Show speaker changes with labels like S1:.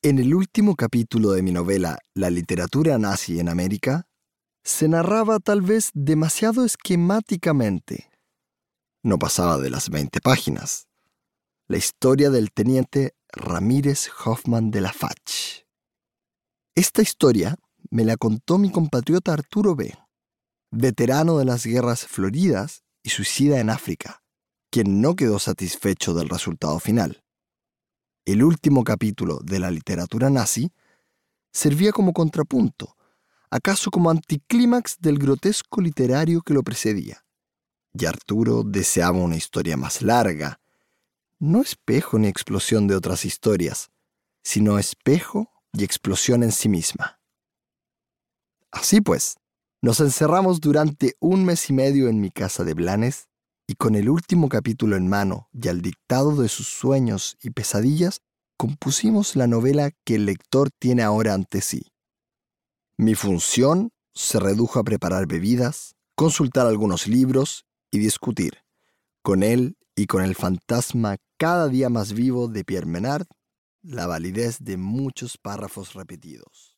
S1: En el último capítulo de mi novela La literatura nazi en América, se narraba tal vez demasiado esquemáticamente. No pasaba de las 20 páginas. La historia del teniente Ramírez Hoffman de la Fach. Esta historia me la contó mi compatriota Arturo B., veterano de las guerras floridas y suicida en África, quien no quedó satisfecho del resultado final. El último capítulo de la literatura nazi servía como contrapunto, acaso como anticlímax del grotesco literario que lo precedía. Y Arturo deseaba una historia más larga, no espejo ni explosión de otras historias, sino espejo y explosión en sí misma. Así pues, nos encerramos durante un mes y medio en mi casa de Blanes y con el último capítulo en mano y al dictado de sus sueños y pesadillas, compusimos la novela que el lector tiene ahora ante sí. Mi función se redujo a preparar bebidas, consultar algunos libros y discutir, con él y con el fantasma cada día más vivo de Pierre Menard, la validez de muchos párrafos repetidos.